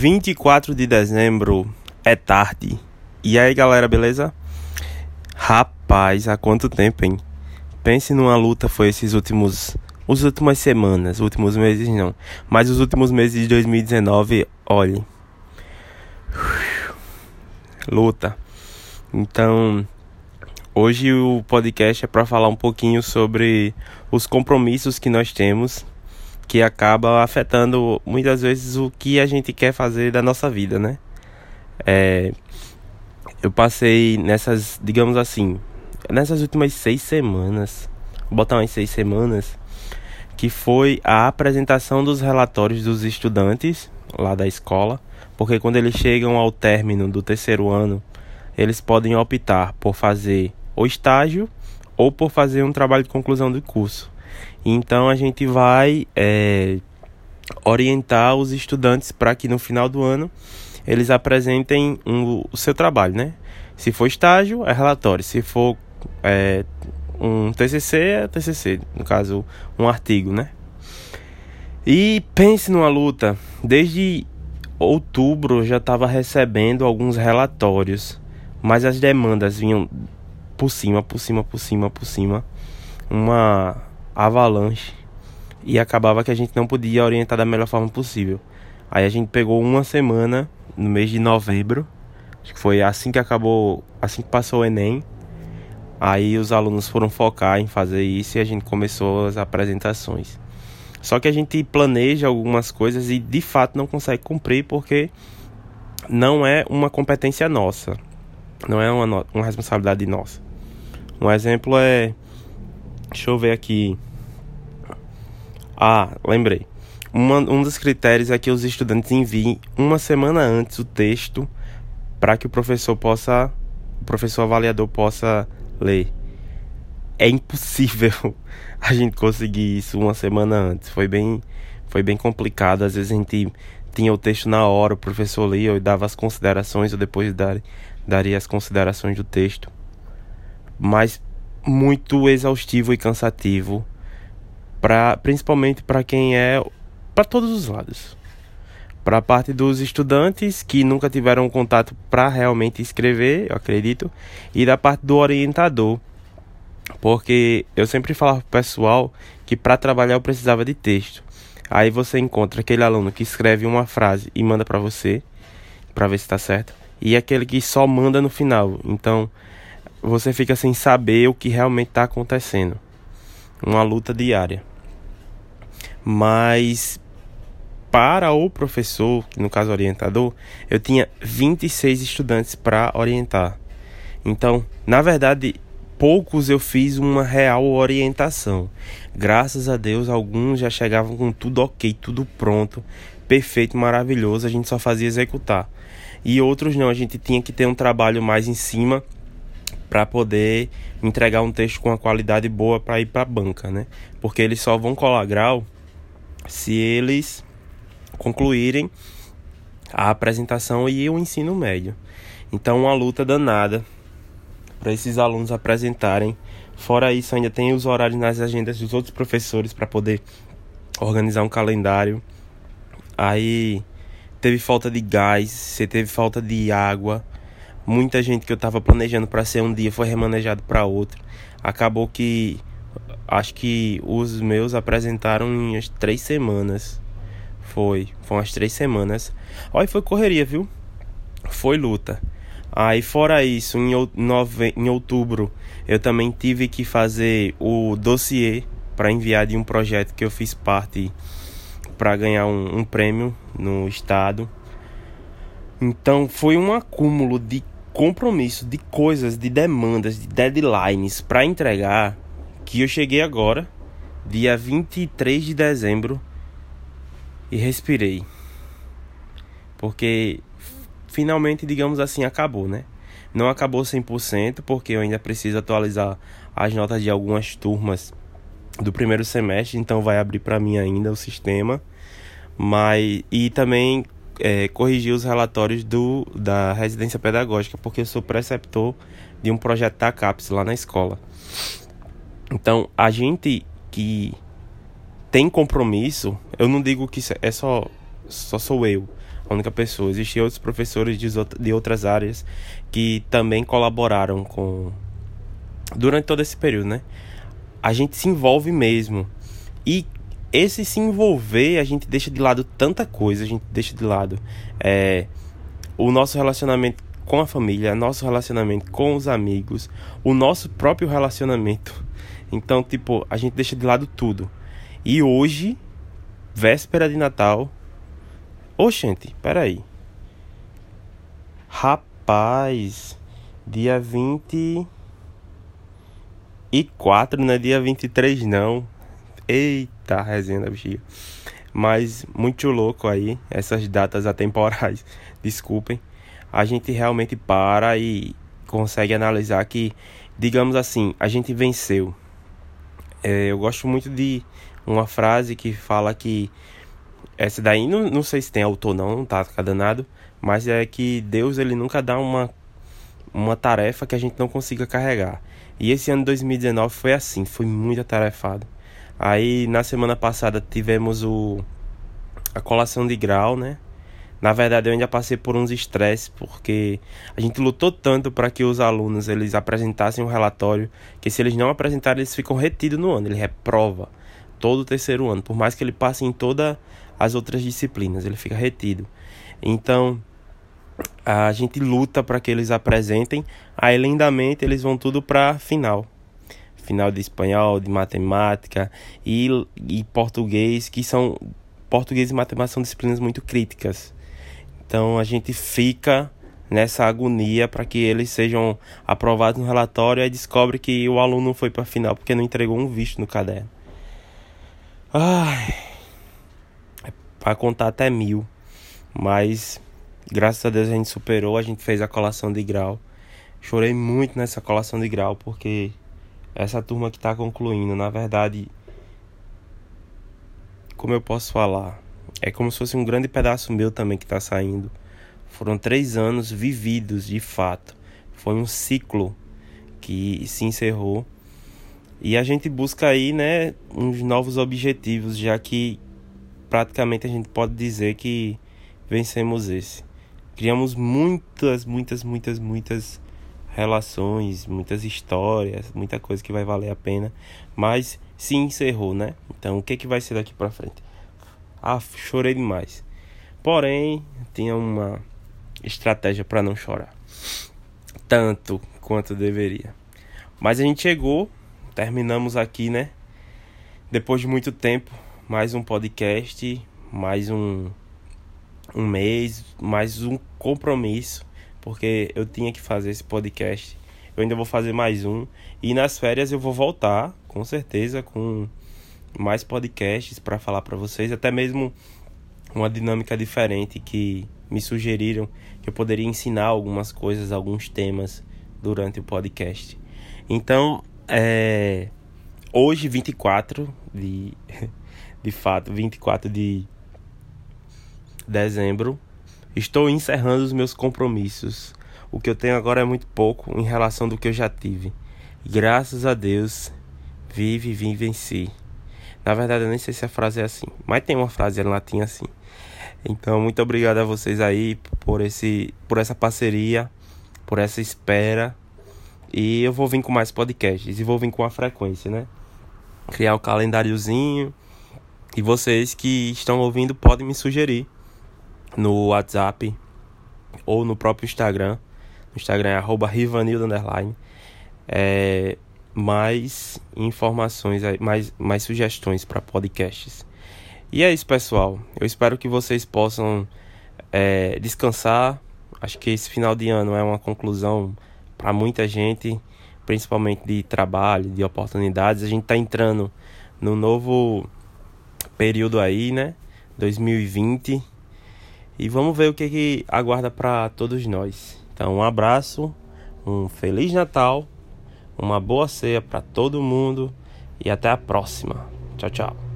24 de dezembro é tarde. E aí, galera, beleza? Rapaz, há quanto tempo, hein? Pense numa luta foi esses últimos os últimas semanas, últimos meses não, mas os últimos meses de 2019, olhe. Luta. Então, hoje o podcast é para falar um pouquinho sobre os compromissos que nós temos que acaba afetando muitas vezes o que a gente quer fazer da nossa vida, né? É, eu passei nessas, digamos assim, nessas últimas seis semanas, vou botar umas seis semanas, que foi a apresentação dos relatórios dos estudantes lá da escola, porque quando eles chegam ao término do terceiro ano, eles podem optar por fazer o estágio ou por fazer um trabalho de conclusão do curso. Então a gente vai é, orientar os estudantes para que no final do ano eles apresentem um, o seu trabalho, né? Se for estágio, é relatório. Se for é, um TCC, é TCC. No caso, um artigo, né? E pense numa luta. Desde outubro eu já estava recebendo alguns relatórios, mas as demandas vinham por cima, por cima, por cima, por cima. Uma avalanche e acabava que a gente não podia orientar da melhor forma possível. Aí a gente pegou uma semana no mês de novembro, acho que foi assim que acabou, assim que passou o Enem. Aí os alunos foram focar em fazer isso e a gente começou as apresentações. Só que a gente planeja algumas coisas e de fato não consegue cumprir porque não é uma competência nossa, não é uma, uma responsabilidade nossa. Um exemplo é, deixa eu ver aqui, ah, lembrei. Uma, um dos critérios é que os estudantes enviem uma semana antes o texto para que o professor possa, o professor avaliador possa ler. É impossível a gente conseguir isso uma semana antes. Foi bem, foi bem complicado. Às vezes a gente tinha o texto na hora, o professor lia e dava as considerações, ou depois dar, daria as considerações do texto. Mas muito exaustivo e cansativo para principalmente para quem é para todos os lados. Para a parte dos estudantes que nunca tiveram contato para realmente escrever, eu acredito, e da parte do orientador. Porque eu sempre falava pro pessoal que para trabalhar eu precisava de texto. Aí você encontra aquele aluno que escreve uma frase e manda para você, para ver se está certo, e aquele que só manda no final. Então, você fica sem saber o que realmente está acontecendo. Uma luta diária mas para o professor, no caso orientador, eu tinha 26 estudantes para orientar. Então, na verdade, poucos eu fiz uma real orientação. Graças a Deus, alguns já chegavam com tudo ok, tudo pronto, perfeito, maravilhoso, a gente só fazia executar. E outros não, a gente tinha que ter um trabalho mais em cima para poder entregar um texto com uma qualidade boa para ir para a banca, né? Porque eles só vão colar grau se eles concluírem a apresentação e o ensino médio. Então, uma luta danada para esses alunos apresentarem. Fora isso, ainda tem os horários nas agendas dos outros professores para poder organizar um calendário. Aí teve falta de gás, você teve falta de água. Muita gente que eu estava planejando para ser um dia foi remanejado para outro. Acabou que Acho que os meus apresentaram em umas três semanas. Foi, foi umas três semanas. Olha, foi correria, viu? Foi luta. Aí, fora isso, em, nove... em outubro, eu também tive que fazer o dossiê para enviar de um projeto que eu fiz parte para ganhar um, um prêmio no estado. Então, foi um acúmulo de compromisso, de coisas, de demandas, de deadlines para entregar que eu cheguei agora, dia 23 de dezembro, e respirei. Porque finalmente, digamos assim, acabou, né? Não acabou 100%, porque eu ainda preciso atualizar as notas de algumas turmas do primeiro semestre, então vai abrir para mim ainda o sistema. Mas e também é, corrigir os relatórios do, da residência pedagógica, porque eu sou preceptor de um projeto da CAPES lá na escola. Então, a gente que tem compromisso, eu não digo que é só, só sou eu. a única pessoa. Existiam outros professores de outras áreas que também colaboraram com durante todo esse período, né? A gente se envolve mesmo. E esse se envolver, a gente deixa de lado tanta coisa, a gente deixa de lado é, o nosso relacionamento com a família, nosso relacionamento com os amigos, o nosso próprio relacionamento. Então, tipo, a gente deixa de lado tudo. E hoje, véspera de Natal. Ô, gente, peraí. Rapaz, dia 24, não é dia 23, não. Eita, resenha da bexiga. Mas muito louco aí, essas datas atemporais. Desculpem. A gente realmente para e consegue analisar que, digamos assim, a gente venceu. É, eu gosto muito de uma frase que fala que. Essa daí, não, não sei se tem autor não, tá danado. Mas é que Deus ele nunca dá uma, uma tarefa que a gente não consiga carregar. E esse ano 2019 foi assim, foi muito atarefado. Aí na semana passada tivemos o a colação de grau, né? Na verdade, eu ainda passei por uns estresses porque a gente lutou tanto para que os alunos eles apresentassem um relatório que se eles não apresentarem, eles ficam retidos no ano, ele reprova todo o terceiro ano, por mais que ele passe em todas as outras disciplinas, ele fica retido. Então, a gente luta para que eles apresentem, aí lindamente eles vão tudo para final final de espanhol, de matemática e, e português, que são português e matemática são disciplinas muito críticas. Então a gente fica nessa agonia para que eles sejam aprovados no relatório e descobre que o aluno não foi para a final porque não entregou um visto no caderno. Ai, é para contar até mil, mas graças a Deus a gente superou, a gente fez a colação de grau. Chorei muito nessa colação de grau porque essa turma que está concluindo, na verdade, como eu posso falar, é como se fosse um grande pedaço meu também que está saindo. Foram três anos vividos de fato. Foi um ciclo que se encerrou. E a gente busca aí, né, uns novos objetivos, já que praticamente a gente pode dizer que vencemos esse. Criamos muitas, muitas, muitas, muitas relações, muitas histórias, muita coisa que vai valer a pena, mas se encerrou, né? Então, o que que vai ser daqui para frente? Ah, chorei demais. Porém, tinha uma estratégia para não chorar tanto quanto deveria. Mas a gente chegou, terminamos aqui, né? Depois de muito tempo, mais um podcast, mais um um mês, mais um compromisso porque eu tinha que fazer esse podcast. Eu ainda vou fazer mais um. E nas férias eu vou voltar, com certeza, com mais podcasts para falar para vocês, até mesmo uma dinâmica diferente que me sugeriram que eu poderia ensinar algumas coisas, alguns temas durante o podcast. Então, é, hoje 24 de de fato, 24 de dezembro, Estou encerrando os meus compromissos. O que eu tenho agora é muito pouco em relação do que eu já tive. Graças a Deus, vive, vim, venci. Na verdade, eu nem sei se a frase é assim, mas tem uma frase em latim assim. Então, muito obrigado a vocês aí por esse, por essa parceria, por essa espera. E eu vou vir com mais podcasts e vou vir com a frequência, né? Criar o um calendáriozinho. E vocês que estão ouvindo podem me sugerir no WhatsApp ou no próprio Instagram. No Instagram é arroba Rivanildo underline. É, mais informações, mais, mais sugestões para podcasts. E é isso, pessoal. Eu espero que vocês possam é, descansar. Acho que esse final de ano é uma conclusão para muita gente, principalmente de trabalho, de oportunidades. A gente está entrando no novo período aí, né? 2020 e vamos ver o que, que aguarda para todos nós. Então, um abraço, um feliz Natal, uma boa ceia para todo mundo e até a próxima. Tchau, tchau.